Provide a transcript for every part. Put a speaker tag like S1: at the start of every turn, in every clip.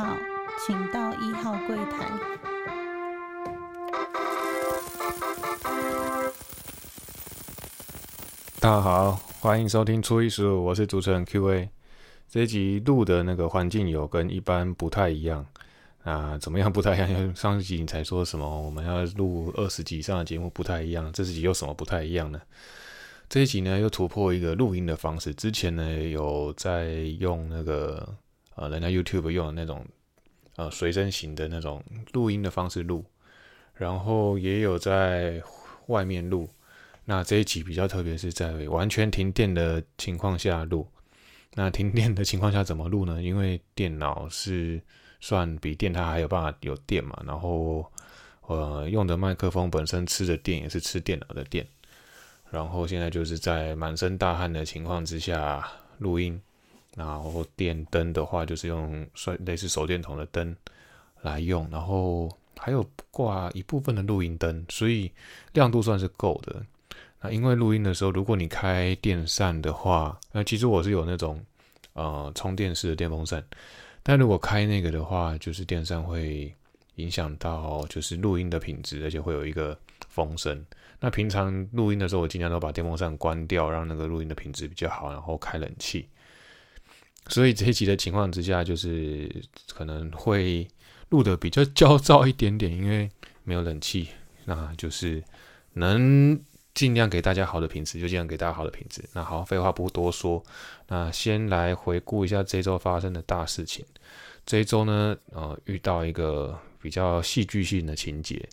S1: 号，请到一号柜台。
S2: 大家好，欢迎收听初一十五，我是主持人 Q&A。这一集录的那个环境有跟一般不太一样啊，怎么样不太一样？上一集你才说什么我们要录二十集以上的节目不太一样，这集有什么不太一样呢？这一集呢又突破一个录音的方式，之前呢有在用那个呃人家 YouTube 用的那种呃随身型的那种录音的方式录，然后也有在外面录。那这一集比较特别，是在完全停电的情况下录。那停电的情况下怎么录呢？因为电脑是算比电它还有办法有电嘛，然后呃用的麦克风本身吃的电也是吃电脑的电。然后现在就是在满身大汗的情况之下录音，然后电灯的话就是用算类似手电筒的灯来用，然后还有挂一部分的录音灯，所以亮度算是够的。那因为录音的时候，如果你开电扇的话，那其实我是有那种呃充电式的电风扇，但如果开那个的话，就是电扇会影响到就是录音的品质，而且会有一个风声。那平常录音的时候，我尽量都把电风扇关掉，让那个录音的品质比较好，然后开冷气。所以这一集的情况之下，就是可能会录的比较焦躁一点点，因为没有冷气。那就是能尽量给大家好的品质，就尽量给大家好的品质。那好，废话不多说，那先来回顾一下这周发生的大事情。这一周呢，呃，遇到一个比较戏剧性的情节。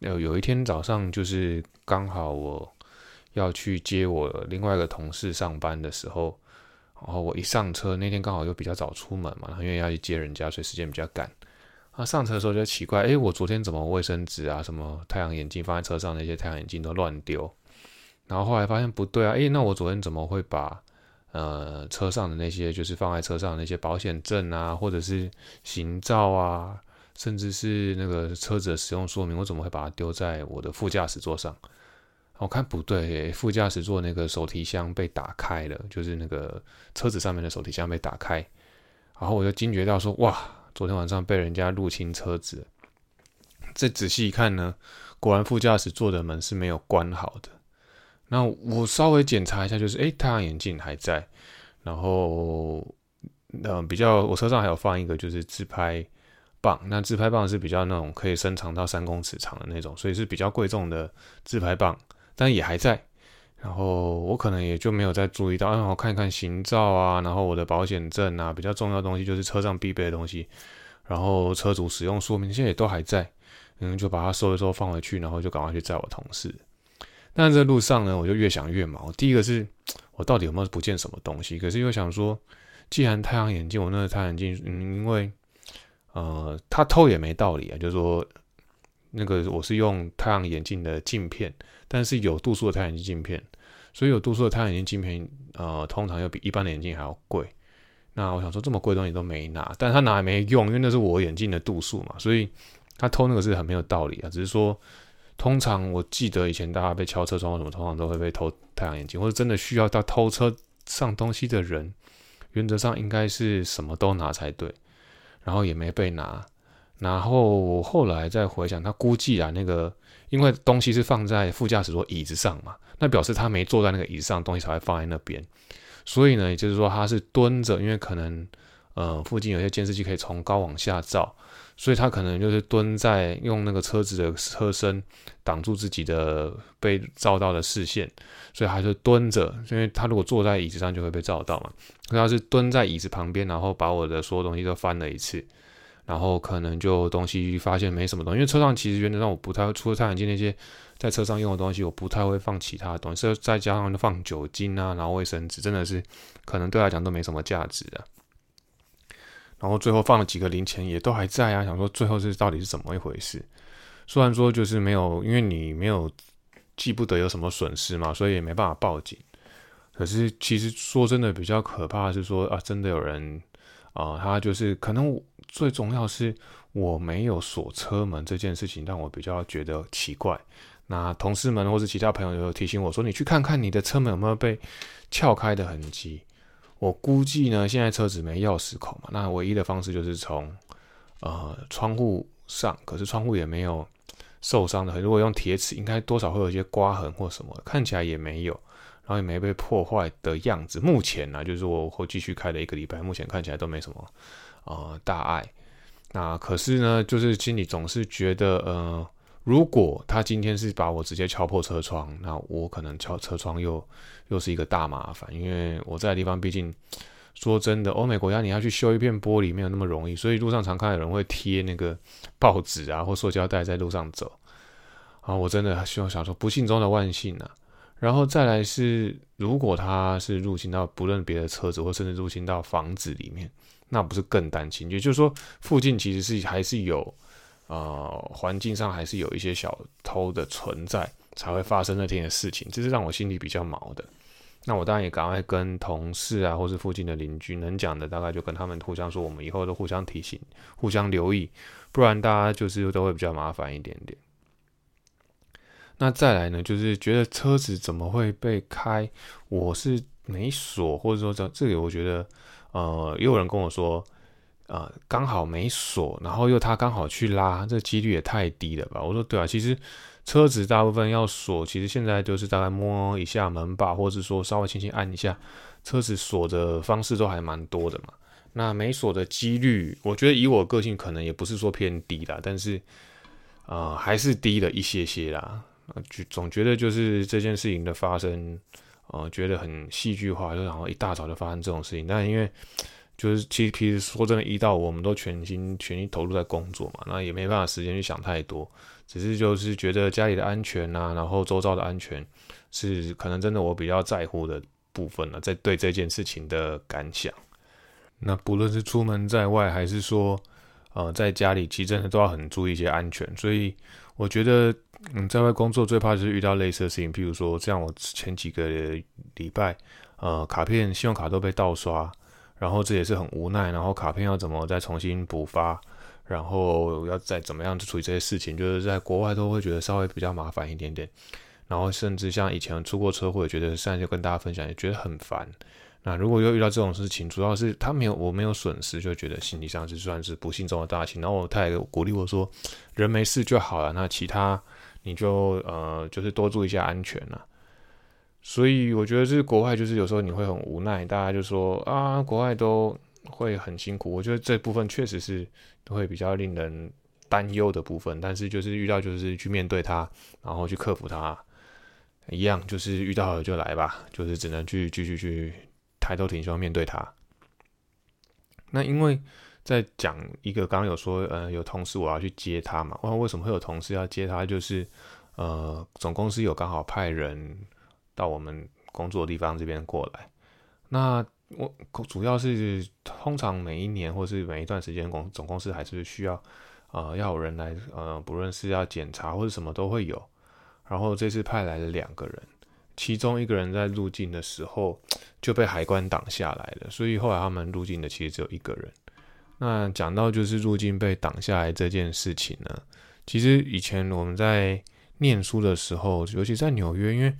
S2: 有有一天早上，就是刚好我要去接我另外一个同事上班的时候，然后我一上车，那天刚好又比较早出门嘛，因为要去接人家，所以时间比较赶。啊，上车的时候就奇怪，哎，我昨天怎么卫生纸啊、什么太阳眼镜放在车上那些太阳眼镜都乱丢？然后后来发现不对啊，哎，那我昨天怎么会把呃车上的那些就是放在车上的那些保险证啊，或者是行照啊？甚至是那个车子的使用说明，我怎么会把它丢在我的副驾驶座上？我看不对，副驾驶座那个手提箱被打开了，就是那个车子上面的手提箱被打开，然后我就惊觉到说：哇，昨天晚上被人家入侵车子。再仔细一看呢，果然副驾驶座的门是没有关好的。那我稍微检查一下，就是哎，太阳眼镜还在，然后嗯，比较我车上还有放一个就是自拍。棒，那自拍棒是比较那种可以伸长到三公尺长的那种，所以是比较贵重的自拍棒，但也还在。然后我可能也就没有再注意到，然后看一看行照啊，然后我的保险证啊，比较重要东西就是车上必备的东西，然后车主使用说明现在也都还在，嗯，就把它收一收放回去，然后就赶快去载我同事。但在路上呢，我就越想越毛。第一个是我到底有没有不见什么东西？可是又想说，既然太阳眼镜，我那个太阳镜，嗯，因为。呃，他偷也没道理啊，就是说，那个我是用太阳眼镜的镜片，但是有度数的太阳镜镜片，所以有度数的太阳眼镜镜片，呃，通常要比一般的眼镜还要贵。那我想说，这么贵的东西都没拿，但他拿也没用，因为那是我眼镜的度数嘛，所以他偷那个是很没有道理啊。只是说，通常我记得以前大家被敲车窗什么，通常都会被偷太阳眼镜，或者真的需要到偷车上东西的人，原则上应该是什么都拿才对。然后也没被拿，然后后来再回想，他估计啊，那个因为东西是放在副驾驶座椅子上嘛，那表示他没坐在那个椅子上，东西才会放在那边。所以呢，也就是说他是蹲着，因为可能呃附近有些监视器可以从高往下照，所以他可能就是蹲在用那个车子的车身挡住自己的被照到的视线，所以他就蹲着，因为他如果坐在椅子上就会被照到嘛。他是蹲在椅子旁边，然后把我的所有东西都翻了一次，然后可能就东西发现没什么东西，因为车上其实原则上我不太除了太阳镜那些在车上用的东西，我不太会放其他的东西，再加上放酒精啊，然后卫生纸，真的是可能对来讲都没什么价值的。然后最后放了几个零钱也都还在啊，想说最后是到底是怎么一回事？虽然说就是没有，因为你没有记不得有什么损失嘛，所以也没办法报警。可是，其实说真的，比较可怕是说啊，真的有人啊，他就是可能最重要是我没有锁车门这件事情，让我比较觉得奇怪。那同事们或是其他朋友有提醒我说，你去看看你的车门有没有被撬开的痕迹。我估计呢，现在车子没钥匙孔嘛，那唯一的方式就是从呃窗户上，可是窗户也没有受伤的，如果用铁尺，应该多少会有一些刮痕或什么，看起来也没有，然后也没被破坏的样子。目前呢，就是我会继续开了一个礼拜，目前看起来都没什么呃大碍。那可是呢，就是心里总是觉得呃。如果他今天是把我直接敲破车窗，那我可能敲车窗又又是一个大麻烦，因为我在的地方毕竟说真的，欧美国家你要去修一片玻璃没有那么容易，所以路上常看有人会贴那个报纸啊或塑胶袋在路上走。啊，我真的希望想说不幸中的万幸啊。然后再来是，如果他是入侵到不论别的车子或甚至入侵到房子里面，那不是更担心？也就是说，附近其实是还是有。呃，环境上还是有一些小偷的存在，才会发生那天的事情，这是让我心里比较毛的。那我当然也赶快跟同事啊，或是附近的邻居能讲的，大概就跟他们互相说，我们以后都互相提醒，互相留意，不然大家就是都会比较麻烦一点点。那再来呢，就是觉得车子怎么会被开？我是没锁，或者说这这里，我觉得呃，也有人跟我说。呃，刚好没锁，然后又他刚好去拉，这几率也太低了吧？我说对啊，其实车子大部分要锁，其实现在就是大概摸一下门把，或者说稍微轻轻按一下，车子锁的方式都还蛮多的嘛。那没锁的几率，我觉得以我个性可能也不是说偏低啦，但是呃还是低了一些些啦。就总觉得就是这件事情的发生，呃，觉得很戏剧化，就然后一大早就发生这种事情，但因为。就是其实其实说真的，一到我们都全心全意投入在工作嘛，那也没办法时间去想太多，只是就是觉得家里的安全呐，然后周遭的安全是可能真的我比较在乎的部分了，在对这件事情的感想。那不论是出门在外，还是说呃在家里，其实真的都要很注意一些安全。所以我觉得嗯在外工作最怕就是遇到类似的事情，譬如说像我前几个礼拜呃卡片信用卡都被盗刷。然后这也是很无奈，然后卡片要怎么再重新补发，然后要再怎么样去处理这些事情，就是在国外都会觉得稍微比较麻烦一点点。然后甚至像以前出过车祸，也觉得现在就跟大家分享，也觉得很烦。那如果又遇到这种事情，主要是他没有我没有损失，就觉得心理上是算是不幸中的大幸。然后他也鼓励我说，人没事就好了，那其他你就呃就是多注意一下安全了。所以我觉得是国外，就是有时候你会很无奈，大家就说啊，国外都会很辛苦。我觉得这部分确实是会比较令人担忧的部分，但是就是遇到就是去面对它，然后去克服它，一样就是遇到了就来吧，就是只能去继续去抬头挺胸面对他。那因为在讲一个刚刚有说，呃，有同事我要去接他嘛，问为什么会有同事要接他，就是呃，总公司有刚好派人。到我们工作的地方这边过来，那我主要是通常每一年或是每一段时间公总公司还是需要呃要有人来呃不论是要检查或者什么都会有，然后这次派来了两个人，其中一个人在入境的时候 就被海关挡下来了，所以后来他们入境的其实只有一个人。那讲到就是入境被挡下来这件事情呢，其实以前我们在念书的时候，尤其在纽约，因为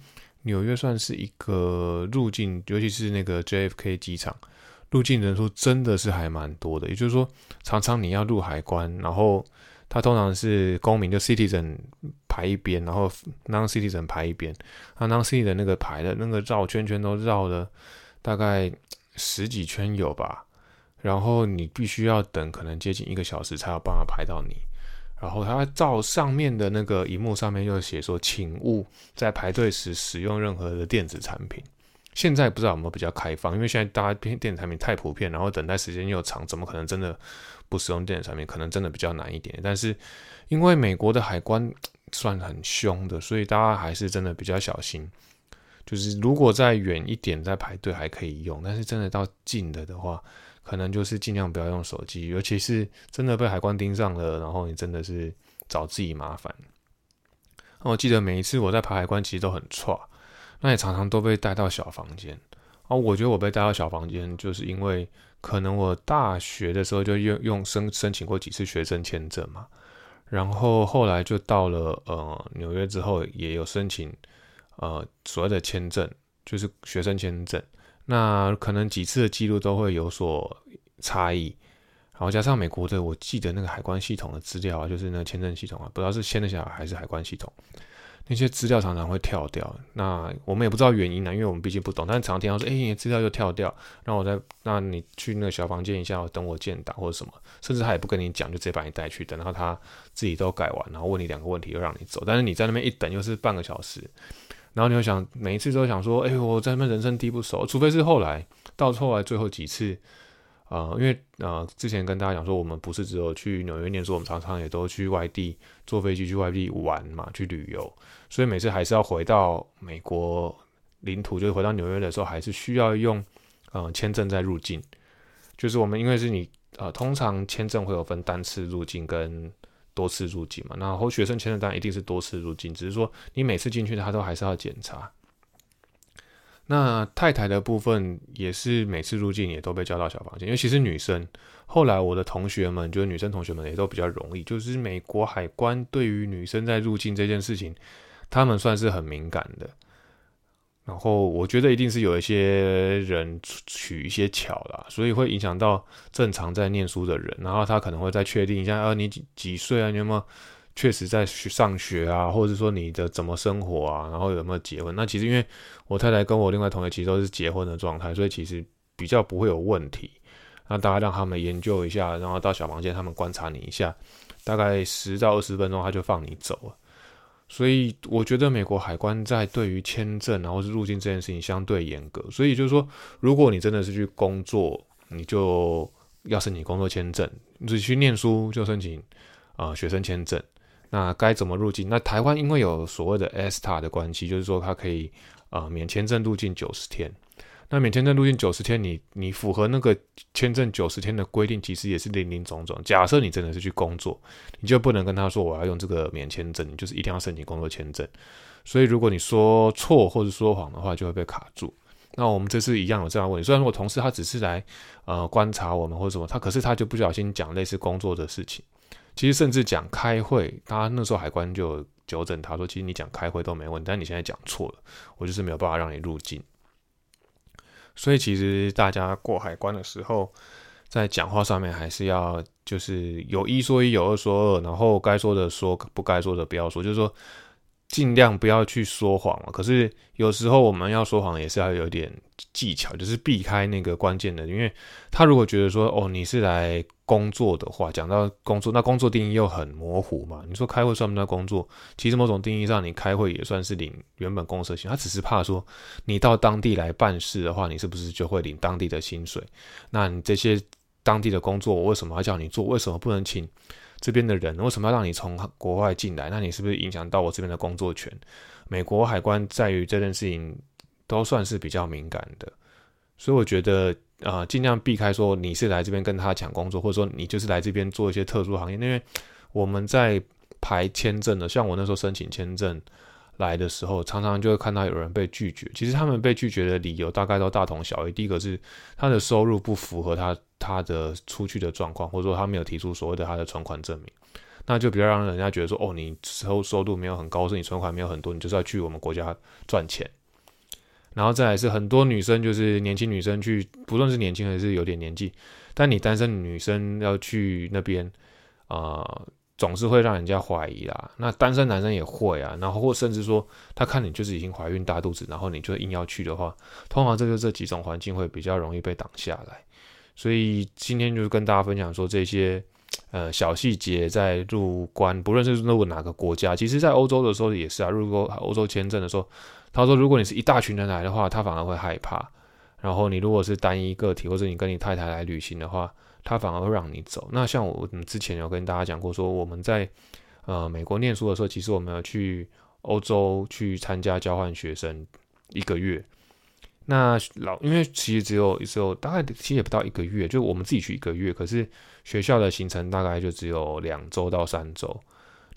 S2: 纽约算是一个入境，尤其是那个 JFK 机场，入境人数真的是还蛮多的。也就是说，常常你要入海关，然后他通常是公民就 citizen 排一边，然后 non citizen 排一边。那 non citizen 那个排的那个绕圈圈都绕了大概十几圈有吧，然后你必须要等可能接近一个小时才有办法排到你。然后他照上面的那个荧幕上面又写说，请勿在排队时使用任何的电子产品。现在不知道有没有比较开放，因为现在大家电电子产品太普遍，然后等待时间又长，怎么可能真的不使用电子产品？可能真的比较难一点。但是因为美国的海关算很凶的，所以大家还是真的比较小心。就是如果再远一点再排队还可以用，但是真的到近的的话。可能就是尽量不要用手机，尤其是真的被海关盯上了，然后你真的是找自己麻烦。我记得每一次我在排海关，其实都很差，那也常常都被带到小房间。哦，我觉得我被带到小房间，就是因为可能我大学的时候就用用申申请过几次学生签证嘛，然后后来就到了呃纽约之后，也有申请呃所谓的签证，就是学生签证。那可能几次的记录都会有所差异。然后加上美国的，我记得那个海关系统的资料啊，就是那个签证系统啊，不知道是签的下来还是海关系统，那些资料常常会跳掉。那我们也不知道原因呢，因为我们毕竟不懂。但是常听到说，哎，资料又跳掉，然后我再，那你去那个小房间一下，等我建档或者什么，甚至他也不跟你讲，就直接把你带去，等到他自己都改完，然后问你两个问题，又让你走。但是你在那边一等，又是半个小时，然后你会想，每一次都想说，哎，我在那边人生地不熟，除非是后来到后来最后几次。啊，因为啊，之前跟大家讲说，我们不是只有去纽约念书，我们常常也都去外地坐飞机去外地玩嘛，去旅游。所以每次还是要回到美国领土，就是回到纽约的时候，还是需要用呃签证再入境。就是我们因为是你啊，通常签证会有分单次入境跟多次入境嘛。然后学生签证当然一定是多次入境，只是说你每次进去他都还是要检查。那太太的部分也是每次入境也都被叫到小房间，因为其实女生后来我的同学们，就是女生同学们也都比较容易，就是美国海关对于女生在入境这件事情，他们算是很敏感的。然后我觉得一定是有一些人取一些巧啦，所以会影响到正常在念书的人，然后他可能会再确定一下，啊你几几岁啊，你有没有？确实在上学啊，或者是说你的怎么生活啊，然后有没有结婚？那其实因为我太太跟我另外同学其实都是结婚的状态，所以其实比较不会有问题。那大家让他们研究一下，然后到小房间他们观察你一下，大概十到二十分钟他就放你走了。所以我觉得美国海关在对于签证然后是入境这件事情相对严格。所以就是说，如果你真的是去工作，你就要申请工作签证；你去念书就申请啊学生签证。那该怎么入境？那台湾因为有所谓的 ESTA 的关系，就是说它可以呃免签证入境九十天。那免签证入境九十天，你你符合那个签证九十天的规定，其实也是零零总总。假设你真的是去工作，你就不能跟他说我要用这个免签证，你就是一定要申请工作签证。所以如果你说错或者说谎的话，就会被卡住。那我们这次一样有这样问题。虽然我同事他只是来呃观察我们或者什么，他可是他就不小心讲类似工作的事情。其实甚至讲开会，他那时候海关就纠正他说：“其实你讲开会都没问题，但你现在讲错了，我就是没有办法让你入境。”所以其实大家过海关的时候，在讲话上面还是要就是有一说一，有二说二，然后该说的说，不该说的不要说，就是说。尽量不要去说谎嘛。可是有时候我们要说谎也是要有点技巧，就是避开那个关键的。因为他如果觉得说哦你是来工作的话，讲到工作，那工作定义又很模糊嘛。你说开会算不算工作？其实某种定义上，你开会也算是领原本公司的薪。他只是怕说你到当地来办事的话，你是不是就会领当地的薪水？那你这些当地的工作，我为什么要叫你做？为什么不能请？这边的人为什么要让你从国外进来？那你是不是影响到我这边的工作权？美国海关在于这件事情都算是比较敏感的，所以我觉得啊，尽量避开说你是来这边跟他抢工作，或者说你就是来这边做一些特殊行业。因为我们在排签证的，像我那时候申请签证来的时候，常常就会看到有人被拒绝。其实他们被拒绝的理由大概都大同小异。第一个是他的收入不符合他。他的出去的状况，或者说他没有提出所谓的他的存款证明，那就比较让人家觉得说，哦，你收收入没有很高，是你存款没有很多，你就是要去我们国家赚钱。然后再来是很多女生，就是年轻女生去，不论是年轻还是有点年纪，但你单身女生要去那边，啊，总是会让人家怀疑啦。那单身男生也会啊，然后或甚至说他看你就是已经怀孕大肚子，然后你就硬要去的话，通常这就这几种环境会比较容易被挡下来。所以今天就是跟大家分享说这些，呃小细节在入关，不论是入哪个国家，其实在欧洲的时候也是啊。入过欧洲签证的时候，他说如果你是一大群人来的话，他反而会害怕。然后你如果是单一个体，或者你跟你太太来旅行的话，他反而会让你走。那像我之前有跟大家讲过，说我们在呃美国念书的时候，其实我们要去欧洲去参加交换学生一个月。那老，因为其实只有只有大概其实也不到一个月，就我们自己去一个月，可是学校的行程大概就只有两周到三周，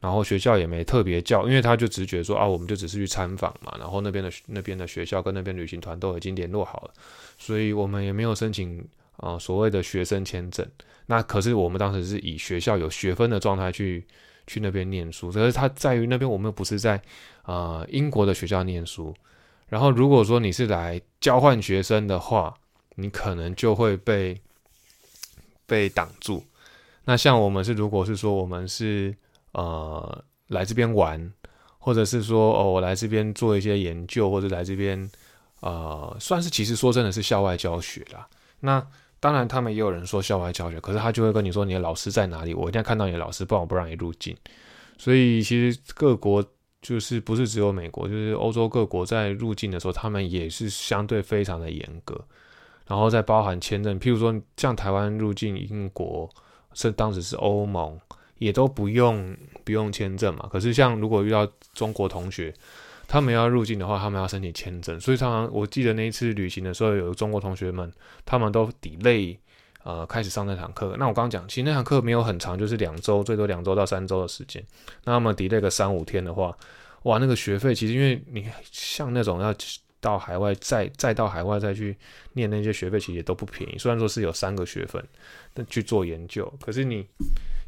S2: 然后学校也没特别叫，因为他就直觉说啊，我们就只是去参访嘛，然后那边的那边的学校跟那边旅行团都已经联络好了，所以我们也没有申请啊所谓的学生签证。那可是我们当时是以学校有学分的状态去去那边念书，可是他在于那边我们不是在啊英国的学校念书。然后如果说你是来交换学生的话，你可能就会被被挡住。那像我们是，如果是说我们是呃来这边玩，或者是说哦我来这边做一些研究，或者来这边呃算是其实说真的是校外教学啦。那当然他们也有人说校外教学，可是他就会跟你说你的老师在哪里，我一定要看到你的老师，不然我不让你入境。所以其实各国就是不是只有美国，就是欧洲各国在入境的时候，他们也是相对非常的严格。然后再包含签证，譬如说像台湾入境英国，是当时是欧盟，也都不用不用签证嘛。可是像如果遇到中国同学，他们要入境的话，他们要申请签证。所以常常我记得那一次旅行的时候，有中国同学们，他们都 delay 呃开始上那堂课。那我刚刚讲，其实那堂课没有很长，就是两周，最多两周到三周的时间。那他们 delay 个三五天的话，哇，那个学费其实因为你像那种要。到海外再再到海外再去念那些学费，其实也都不便宜。虽然说是有三个学分，但去做研究，可是你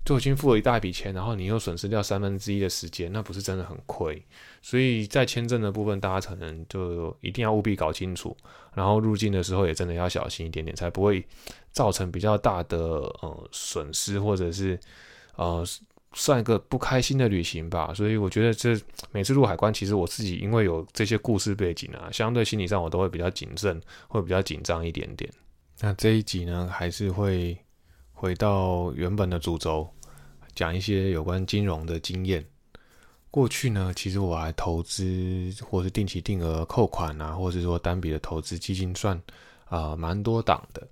S2: 就已经付了一大笔钱，然后你又损失掉三分之一的时间，那不是真的很亏。所以在签证的部分，大家可能就一定要务必搞清楚，然后入境的时候也真的要小心一点点，才不会造成比较大的呃损失，或者是呃。算一个不开心的旅行吧，所以我觉得这每次入海关，其实我自己因为有这些故事背景啊，相对心理上我都会比较谨慎，会比较紧张一点点。那这一集呢，还是会回到原本的主轴，讲一些有关金融的经验。过去呢，其实我还投资或是定期定额扣款啊，或者说单笔的投资基金，算啊蛮多档的。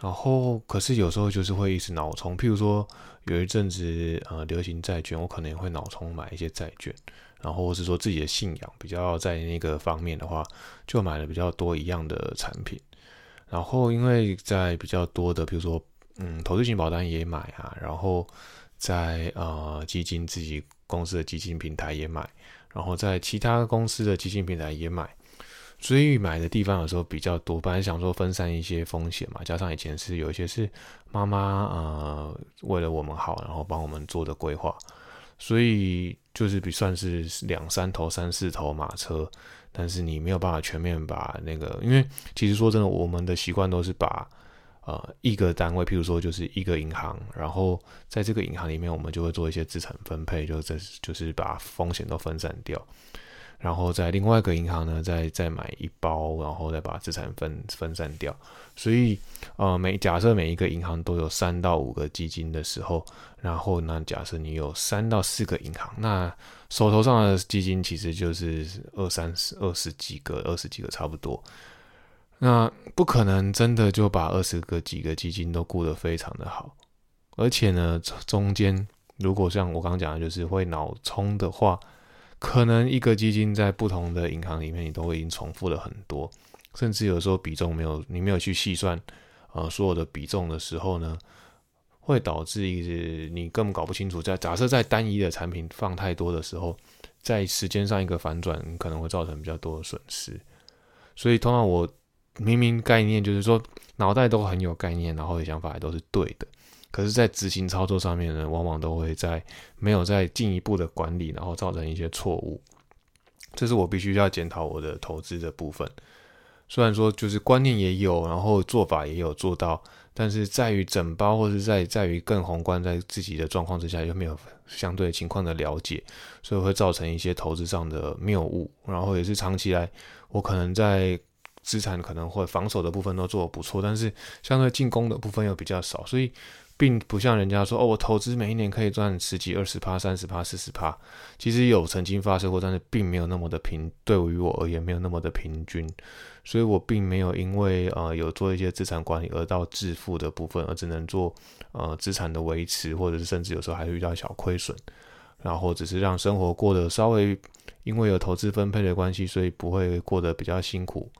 S2: 然后，可是有时候就是会一直脑冲，譬如说有一阵子呃流行债券，我可能也会脑冲买一些债券，然后或是说自己的信仰比较在那个方面的话，就买了比较多一样的产品。然后因为在比较多的，比如说嗯投资型保单也买啊，然后在呃基金自己公司的基金平台也买，然后在其他公司的基金平台也买。所以买的地方有时候比较多，本来想说分散一些风险嘛，加上以前是有一些是妈妈呃为了我们好，然后帮我们做的规划，所以就是比算是两三头、三四头马车，但是你没有办法全面把那个，因为其实说真的，我们的习惯都是把呃一个单位，譬如说就是一个银行，然后在这个银行里面，我们就会做一些资产分配，就这就是把风险都分散掉。然后在另外一个银行呢，再再买一包，然后再把资产分分散掉。所以，呃，每假设每一个银行都有三到五个基金的时候，然后呢，假设你有三到四个银行，那手头上的基金其实就是二三十、二十几个、二十几个差不多。那不可能真的就把二十个几个基金都顾得非常的好，而且呢，中间如果像我刚刚讲的，就是会脑冲的话。可能一个基金在不同的银行里面，你都会已经重复了很多，甚至有时候比重没有，你没有去细算，呃，所有的比重的时候呢，会导致一直你根本搞不清楚。在假设在单一的产品放太多的时候，在时间上一个反转，可能会造成比较多的损失。所以通常我明明概念就是说脑袋都很有概念，然后的想法也都是对的。可是，在执行操作上面呢，往往都会在没有在进一步的管理，然后造成一些错误。这是我必须要检讨我的投资的部分。虽然说就是观念也有，然后做法也有做到，但是在于整包或者在在于更宏观，在自己的状况之下又没有相对情况的了解，所以会造成一些投资上的谬误。然后也是长期来，我可能在资产可能会防守的部分都做得不错，但是相对进攻的部分又比较少，所以。并不像人家说哦，我投资每一年可以赚十几、二十趴、三十趴、四十趴，其实有曾经发生过，但是并没有那么的平，对于我而言没有那么的平均，所以我并没有因为呃有做一些资产管理而到致富的部分，而只能做呃资产的维持，或者是甚至有时候还会遇到小亏损，然后只是让生活过得稍微因为有投资分配的关系，所以不会过得比较辛苦，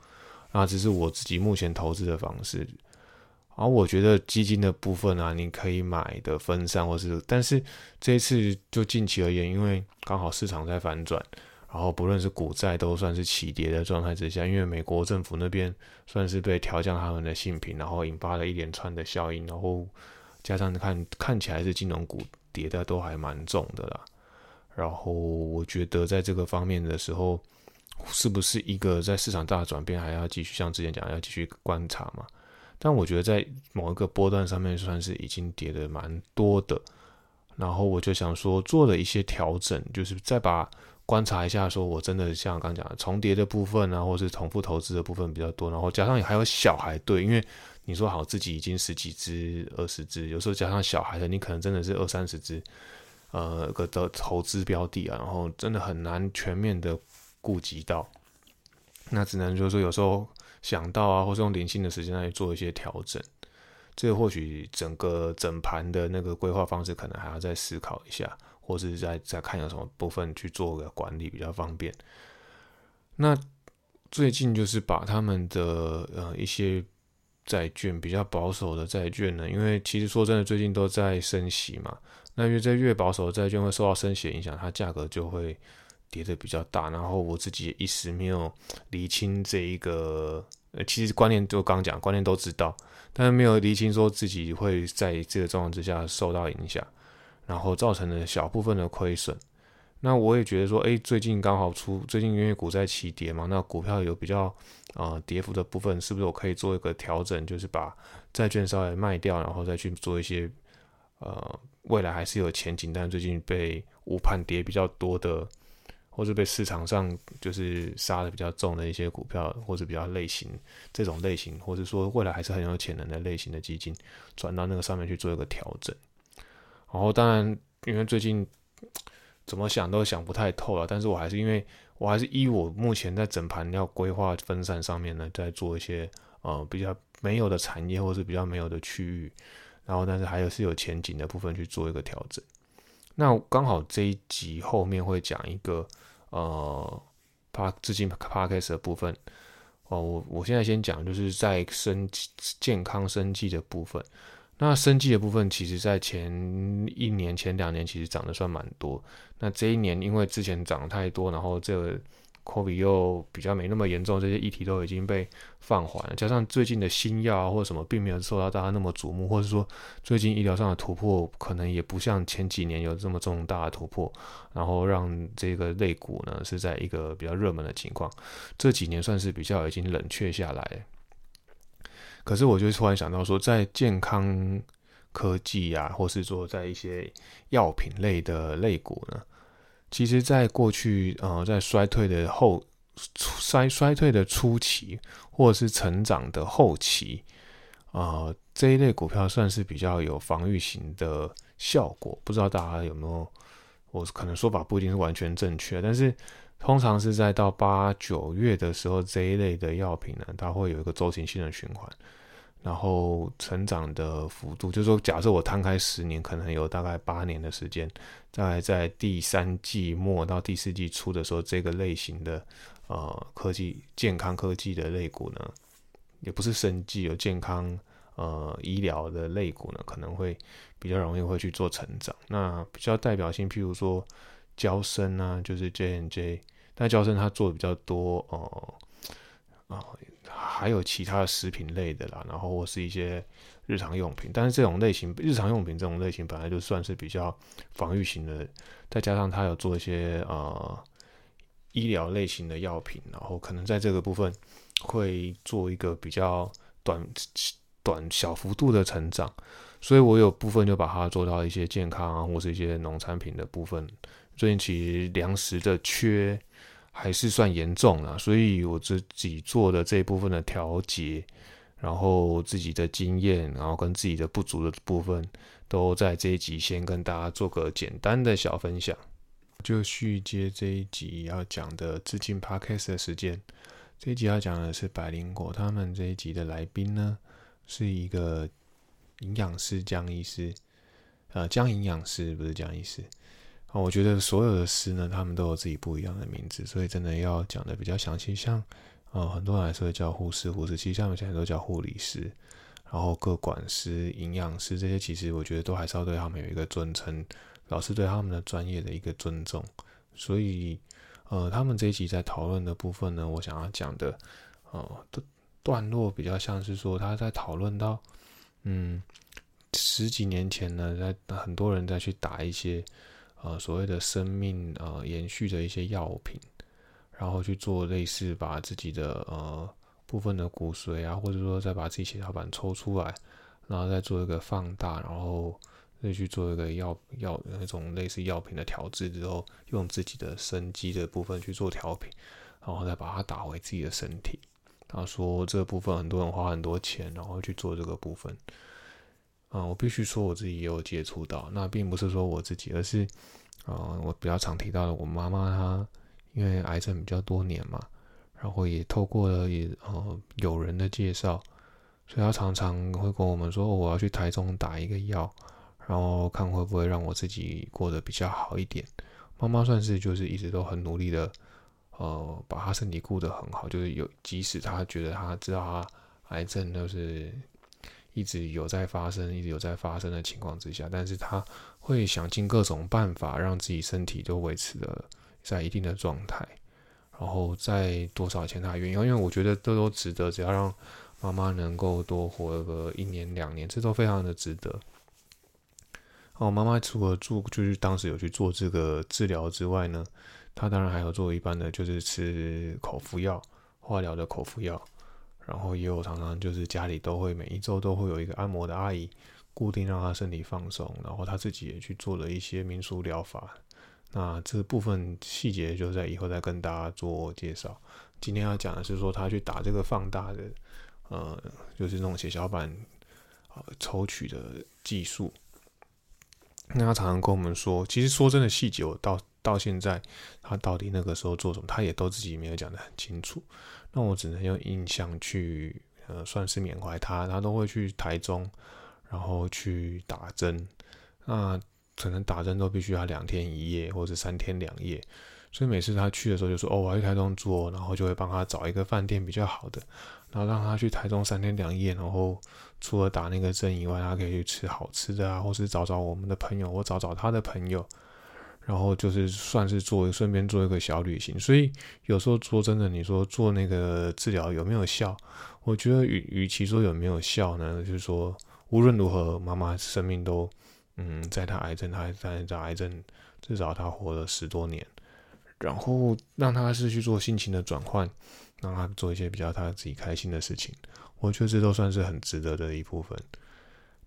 S2: 那只是我自己目前投资的方式。而我觉得基金的部分啊，你可以买的分散，或是，但是这一次就近期而言，因为刚好市场在反转，然后不论是股债都算是起跌的状态之下，因为美国政府那边算是被调降他们的信评，然后引发了一连串的效应，然后加上看看起来是金融股跌的都还蛮重的啦。然后我觉得在这个方面的时候，是不是一个在市场大的转变，还要继续像之前讲要继续观察嘛？但我觉得在某一个波段上面算是已经跌的蛮多的，然后我就想说做了一些调整，就是再把观察一下，说我真的像刚讲的重叠的部分啊，或是重复投资的部分比较多，然后加上还有小孩对，因为你说好自己已经十几只、二十只，有时候加上小孩的，你可能真的是二三十只，呃个的投资标的啊，然后真的很难全面的顾及到，那只能就是说有时候。想到啊，或是用零星的时间来做一些调整，这个或许整个整盘的那个规划方式，可能还要再思考一下，或是再再看有什么部分去做个管理比较方便。那最近就是把他们的呃一些债券比较保守的债券呢，因为其实说真的，最近都在升息嘛，那因为在越保守的债券会受到升息影响，它价格就会。跌的比较大，然后我自己一时没有理清这一个，呃，其实观念就刚讲，观念都知道，但是没有理清说自己会在这个状况之下受到影响，然后造成了小部分的亏损。那我也觉得说，哎，最近刚好出，最近因为股债齐跌嘛，那股票有比较啊跌幅的部分，是不是我可以做一个调整，就是把债券稍微卖掉，然后再去做一些呃未来还是有前景，但最近被误判跌比较多的。或者被市场上就是杀的比较重的一些股票，或是比较类型这种类型，或者说未来还是很有潜能的类型的基金，转到那个上面去做一个调整。然后当然，因为最近怎么想都想不太透了，但是我还是因为我还是依我目前在整盘要规划分散上面呢，在做一些呃比较没有的产业，或是比较没有的区域，然后但是还有是有前景的部分去做一个调整。那刚好这一集后面会讲一个。呃，帕资金 park 的部分哦，我我现在先讲，就是在生健康生计的部分。那生计的部分，其实在前一年、前两年其实涨得算蛮多。那这一年因为之前涨太多，然后这个。COVID 又比较没那么严重，这些议题都已经被放缓了。加上最近的新药啊或者什么，并没有受到大家那么瞩目，或者说最近医疗上的突破，可能也不像前几年有这么重大的突破，然后让这个类股呢是在一个比较热门的情况。这几年算是比较已经冷却下来。可是我就突然想到说，在健康科技啊，或是说在一些药品类的类股呢？其实，在过去，呃，在衰退的后衰衰退的初期，或者是成长的后期，啊，这一类股票算是比较有防御型的效果。不知道大家有没有？我可能说法不一定是完全正确，但是通常是在到八九月的时候，这一类的药品呢，它会有一个周期性的循环。然后成长的幅度，就是说，假设我摊开十年，可能有大概八年的时间，在在第三季末到第四季初的时候，这个类型的呃科技健康科技的类股呢，也不是生技，有健康呃医疗的类股呢，可能会比较容易会去做成长。那比较代表性，譬如说交生啊，就是 J N J，但交生它做的比较多哦啊。还有其他的食品类的啦，然后或是一些日常用品，但是这种类型日常用品这种类型本来就算是比较防御型的，再加上它有做一些呃医疗类型的药品，然后可能在这个部分会做一个比较短短小幅度的成长，所以我有部分就把它做到一些健康啊，或是一些农产品的部分。最近其实粮食的缺。还是算严重了，所以我自己做的这一部分的调节，然后自己的经验，然后跟自己的不足的部分，都在这一集先跟大家做个简单的小分享。就续接这一集要讲的资金 podcast 的时间，这一集要讲的是百灵果，他们这一集的来宾呢是一个营养师江医师，呃，江营养师不是江医师。我觉得所有的师呢，他们都有自己不一样的名字，所以真的要讲的比较详细。像呃，很多人还是会叫护士、护士，其实他们现在都叫护理师，然后各管师、营养师这些，其实我觉得都还是要对他们有一个尊称，老师对他们的专业的一个尊重。所以呃，他们这一集在讨论的部分呢，我想要讲的呃段落比较像是说他在讨论到嗯十几年前呢，在很多人在去打一些。呃，所谓的生命呃延续的一些药品，然后去做类似把自己的呃部分的骨髓啊，或者说再把自己血小板抽出来，然后再做一个放大，然后再去做一个药药那种类似药品的调制之后，用自己的生机的部分去做调频，然后再把它打回自己的身体。他说这部分很多人花很多钱，然后去做这个部分。嗯，我必须说我自己也有接触到，那并不是说我自己，而是，呃，我比较常提到的，我妈妈她因为癌症比较多年嘛，然后也透过了也呃有人的介绍，所以她常常会跟我们说，我要去台中打一个药，然后看会不会让我自己过得比较好一点。妈妈算是就是一直都很努力的，呃，把她身体顾得很好，就是有即使她觉得她知道她癌症就是。一直有在发生，一直有在发生的情况之下，但是他会想尽各种办法让自己身体都维持的在一定的状态，然后在多少钱他愿意，因为我觉得这都值得，只要让妈妈能够多活个一年两年，这都非常的值得。哦，妈妈除了做就是当时有去做这个治疗之外呢，她当然还有做一般的就是吃口服药，化疗的口服药。然后也有常常就是家里都会每一周都会有一个按摩的阿姨，固定让他身体放松，然后他自己也去做了一些民俗疗法。那这部分细节就在以后再跟大家做介绍。今天要讲的是说他去打这个放大的，呃，就是那种血小板呃抽取的技术。那他常常跟我们说，其实说真的细节我到到现在他到底那个时候做什么，他也都自己没有讲得很清楚。那我只能用印象去，呃，算是缅怀他。他都会去台中，然后去打针。那可能打针都必须要两天一夜，或者三天两夜。所以每次他去的时候就说：“哦，我要去台中住。”然后就会帮他找一个饭店比较好的，然后让他去台中三天两夜。然后除了打那个针以外，他可以去吃好吃的啊，或是找找我们的朋友，或找找他的朋友。然后就是算是做顺便做一个小旅行，所以有时候说真的，你说做那个治疗有没有效？我觉得与与其说有没有效呢，就是说无论如何，妈妈生命都嗯，在她癌症，她在在癌症，至少她活了十多年，然后让她是去做心情的转换，让她做一些比较她自己开心的事情，我觉得这都算是很值得的一部分。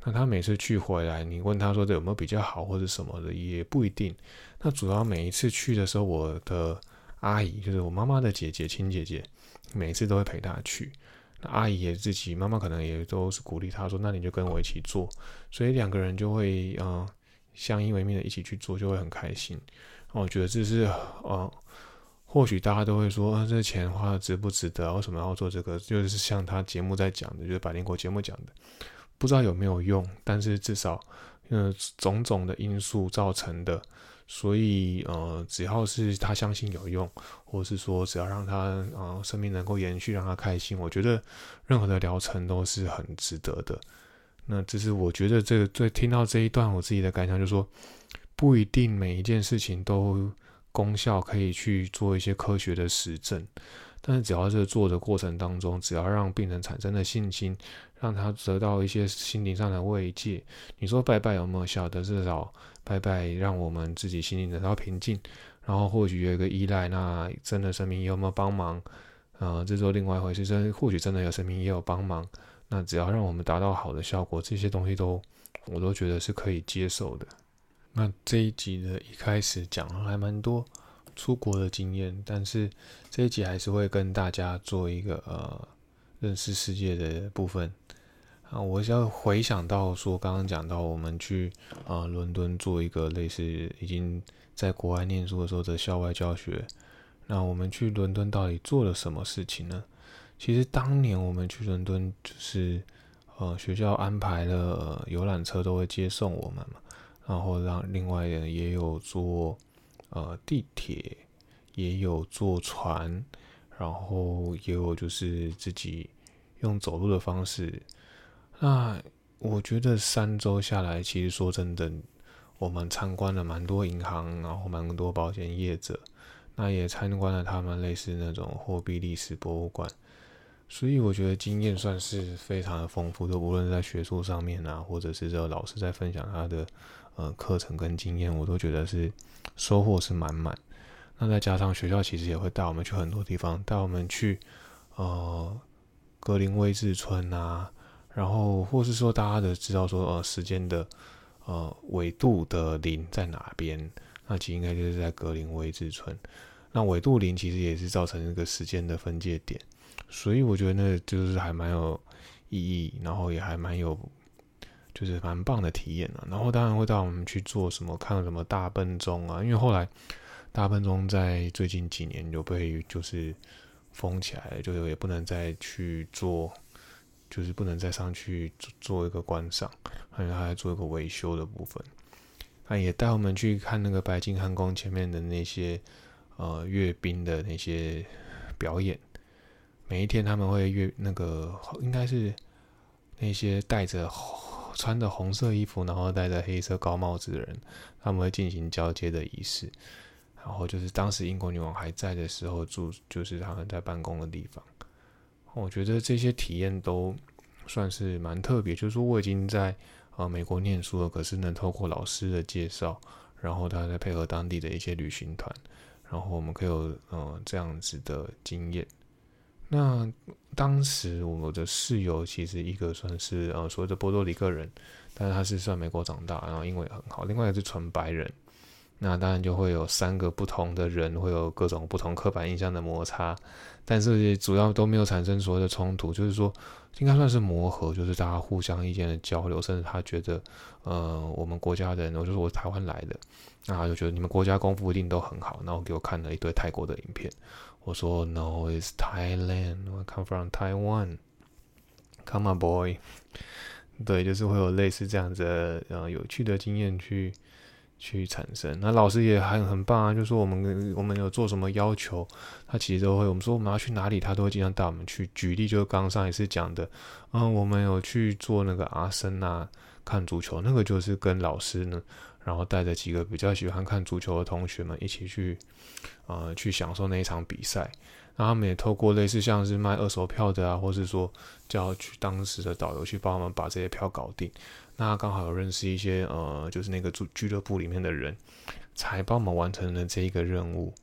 S2: 那他每次去回来，你问他说这有没有比较好或者什么的，也不一定。那主要每一次去的时候，我的阿姨就是我妈妈的姐姐亲姐姐，每次都会陪她去。那阿姨也自己，妈妈可能也都是鼓励她说：“那你就跟我一起做。”所以两个人就会嗯相依为命的一起去做，就会很开心。我觉得这是呃，或许大家都会说，这钱花的值不值得？为什么要做这个？就是像他节目在讲的，就是百灵果节目讲的。不知道有没有用，但是至少，呃，种种的因素造成的，所以呃，只要是他相信有用，或者是说只要让他呃生命能够延续，让他开心，我觉得任何的疗程都是很值得的。那这是我觉得这个最听到这一段我自己的感想，就是说不一定每一件事情都功效可以去做一些科学的实证。但是只要是做的过程当中，只要让病人产生了信心，让他得到一些心灵上的慰藉，你说拜拜有没有效？的至少拜拜让我们自己心灵得到平静，然后或许有一个依赖，那真的神明有没有帮忙？呃，这做另外一回事。真或许真的有神明也有帮忙，那只要让我们达到好的效果，这些东西都我都觉得是可以接受的。那这一集的一开始讲了还蛮多。出国的经验，但是这一集还是会跟大家做一个呃认识世界的部分啊。我要回想到说，刚刚讲到我们去啊伦敦做一个类似已经在国外念书的时候的校外教学。那我们去伦敦到底做了什么事情呢？其实当年我们去伦敦就是呃学校安排了游览车都会接送我们嘛，然后让另外人也有坐。呃，地铁也有坐船，然后也有就是自己用走路的方式。那我觉得三周下来，其实说真的，我们参观了蛮多银行，然后蛮多保险业者，那也参观了他们类似那种货币历史博物馆。所以我觉得经验算是非常的丰富就，无论在学术上面啊，或者是这个老师在分享他的呃课程跟经验，我都觉得是收获是满满。那再加上学校其实也会带我们去很多地方，带我们去呃格林威治村啊，然后或是说大家的知道说呃时间的呃纬度的零在哪边，那其实应该就是在格林威治村。那纬度零其实也是造成那个时间的分界点，所以我觉得那就是还蛮有意义，然后也还蛮有就是蛮棒的体验的。然后当然会带我们去做什么看什么大笨钟啊，因为后来。大笨钟在最近几年就被就是封起来了，就也不能再去做，就是不能再上去做做一个观赏，还有还做一个维修的部分。他也带我们去看那个白金汉宫前面的那些呃阅兵的那些表演。每一天他们会阅那个应该是那些戴着穿着红色衣服，然后戴着黑色高帽子的人，他们会进行交接的仪式。然后就是当时英国女王还在的时候住，就是他们在办公的地方。我觉得这些体验都算是蛮特别。就是说我已经在呃美国念书了，可是能透过老师的介绍，然后他再配合当地的一些旅行团，然后我们可以有呃这样子的经验。那当时我的室友其实一个算是呃所谓的波多黎各人，但是他是算美国长大，然后英文很好。另外一个是纯白人。那当然就会有三个不同的人，会有各种不同刻板印象的摩擦，但是主要都没有产生所谓的冲突，就是说应该算是磨合，就是大家互相意见的交流，甚至他觉得，呃，我们国家的人，我就说我台湾来的，那他就觉得你们国家功夫一定都很好，然后给我看了一堆泰国的影片，我说 No，it's Thailand，I come from Taiwan，come on boy，对，就是会有类似这样子呃有趣的经验去。去产生，那老师也还很棒啊，就说我们我们有做什么要求，他其实都会。我们说我们要去哪里，他都会经常带我们去。举例就是刚上一次讲的，嗯，我们有去做那个阿森纳看足球，那个就是跟老师呢，然后带着几个比较喜欢看足球的同学们一起去，呃，去享受那一场比赛。那他们也透过类似像是卖二手票的啊，或是说叫去当时的导游去帮我们把这些票搞定。那刚好有认识一些呃，就是那个俱俱乐部里面的人，才帮我们完成了这一个任务。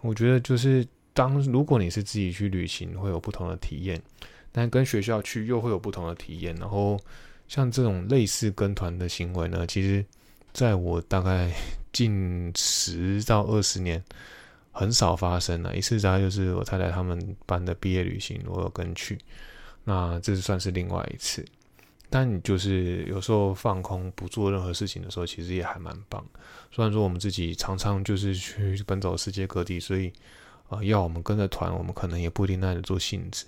S2: 我觉得就是当如果你是自己去旅行，会有不同的体验；但跟学校去又会有不同的体验。然后像这种类似跟团的行为呢，其实在我大概 近十到二十年很少发生了。一次大概就是我太太他们班的毕业旅行，我有跟去，那这算是另外一次。但你就是有时候放空不做任何事情的时候，其实也还蛮棒。虽然说我们自己常常就是去奔走世界各地，所以啊，要我们跟着团，我们可能也不一定耐得住性子。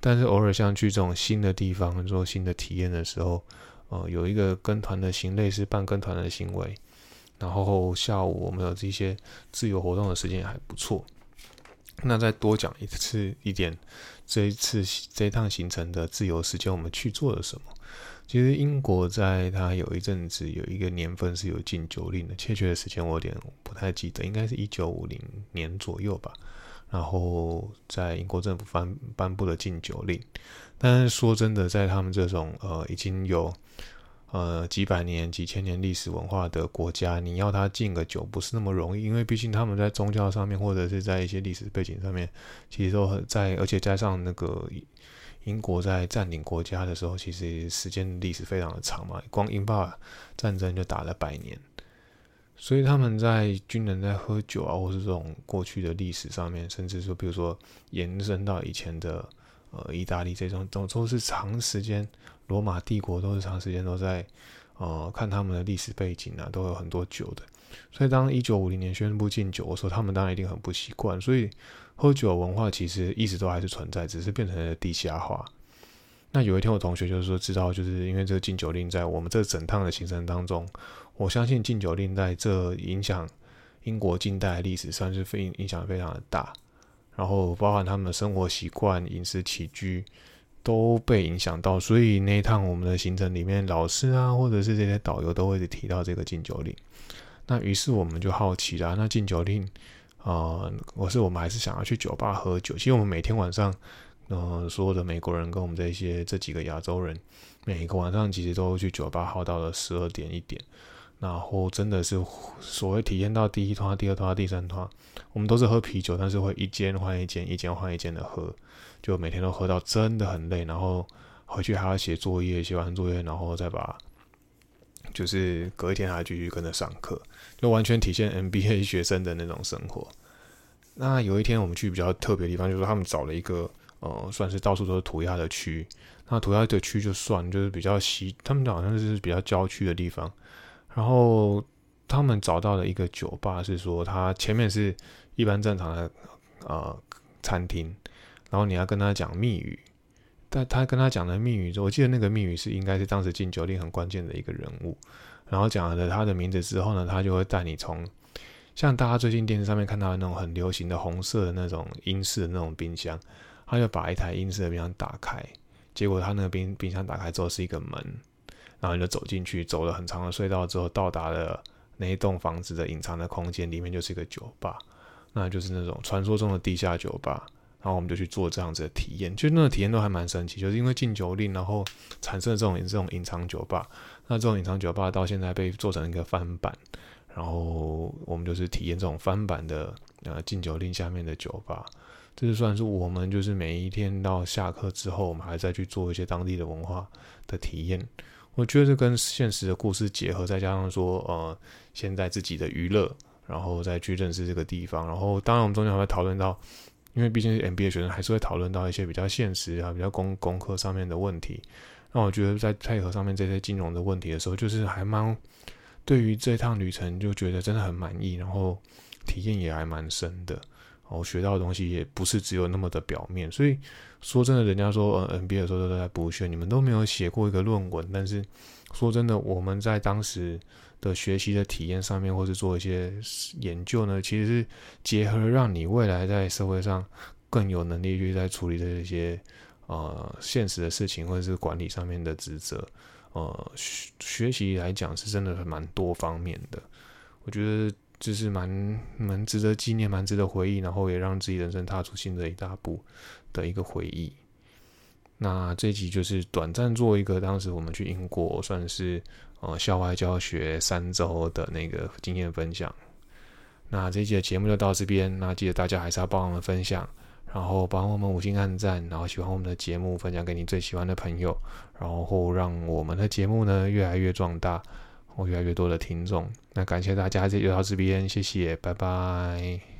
S2: 但是偶尔像去这种新的地方做新的体验的时候，呃，有一个跟团的行类似半跟团的行为，然后下午我们有这些自由活动的时间还不错。那再多讲一次一点，这一次这一趟行程的自由时间，我们去做了什么？其实英国在它有一阵子有一个年份是有禁酒令的，确切的时间我有点不太记得，应该是一九五零年左右吧。然后在英国政府颁颁布了禁酒令，但是说真的，在他们这种呃已经有呃几百年、几千年历史文化的国家，你要他敬个酒不是那么容易，因为毕竟他们在宗教上面或者是在一些历史背景上面，其实都很在，而且加上那个。英国在占领国家的时候，其实时间历史非常的长嘛，光英法战争就打了百年，所以他们在军人在喝酒啊，或是这种过去的历史上面，甚至说，比如说延伸到以前的呃意大利这种，都都是长时间，罗马帝国都是长时间都在呃看他们的历史背景啊，都有很多酒的，所以当一九五零年宣布禁酒的时候，他们当然一定很不习惯，所以。喝酒文化其实一直都还是存在，只是变成了地下化。那有一天我同学就是说，知道就是因为这个禁酒令在我们这整趟的行程当中，我相信禁酒令在这影响英国近代历史算是非影响非常的大。然后包含他们的生活习惯、饮食起居都被影响到，所以那一趟我们的行程里面，老师啊或者是这些导游都会提到这个禁酒令。那于是我们就好奇啦，那禁酒令。啊，我是我们还是想要去酒吧喝酒。其实我们每天晚上，呃，所有的美国人跟我们这些这几个亚洲人，每一个晚上其实都去酒吧耗到了十二点一点。然后真的是所谓体验到第一团、第二团、第三团，我们都是喝啤酒，但是会一间换一间，一间换一间的喝，就每天都喝到真的很累，然后回去还要写作业，写完作业然后再把，就是隔一天还要继续跟着上课，就完全体现 MBA 学生的那种生活。那有一天我们去比较特别的地方，就是他们找了一个呃，算是到处都是涂鸦的区。那涂鸦的区就算，就是比较西，他们好像就是比较郊区的地方。然后他们找到了一个酒吧，是说它前面是一般正常的呃餐厅，然后你要跟他讲密语，但他跟他讲的密语，我记得那个密语是应该是当时进酒店很关键的一个人物。然后讲了他的名字之后呢，他就会带你从。像大家最近电视上面看到的那种很流行的红色的那种英式的那种冰箱，他就把一台英式的冰箱打开，结果他那个冰冰箱打开之后是一个门，然后你就走进去，走了很长的隧道之后，到达了那一栋房子的隐藏的空间，里面就是一个酒吧，那就是那种传说中的地下酒吧。然后我们就去做这样子的体验，就那个体验都还蛮神奇，就是因为禁酒令，然后产生了这种这种隐藏酒吧。那这种隐藏酒吧到现在被做成一个翻版。然后我们就是体验这种翻版的呃禁酒令下面的酒吧，这就算是我们就是每一天到下课之后，我们还在去做一些当地的文化的体验。我觉得这跟现实的故事结合，再加上说呃现在自己的娱乐，然后再去认识这个地方。然后当然我们中间还会讨论到，因为毕竟是 MBA 学生，还是会讨论到一些比较现实啊、比较功功课上面的问题。那我觉得在配合上面这些金融的问题的时候，就是还蛮。对于这趟旅程就觉得真的很满意，然后体验也还蛮深的，然后学到的东西也不是只有那么的表面。所以说真的，人家说呃 NBA 的时候都在补学，你们都没有写过一个论文。但是说真的，我们在当时的学习的体验上面，或是做一些研究呢，其实是结合让你未来在社会上更有能力去在处理这些呃现实的事情，或者是管理上面的职责。呃，学学习来讲是真的蛮多方面的，我觉得这是蛮蛮值得纪念、蛮值得回忆，然后也让自己人生踏出新的一大步的一个回忆。那这集就是短暂做一个当时我们去英国算是呃校外教学三周的那个经验分享。那这一集的节目就到这边，那记得大家还是要帮我们分享。然后帮我们五星按赞，然后喜欢我们的节目，分享给你最喜欢的朋友，然后让我们的节目呢越来越壮大，或越来越多的听众。那感谢大家，这就到这边，谢谢，拜拜。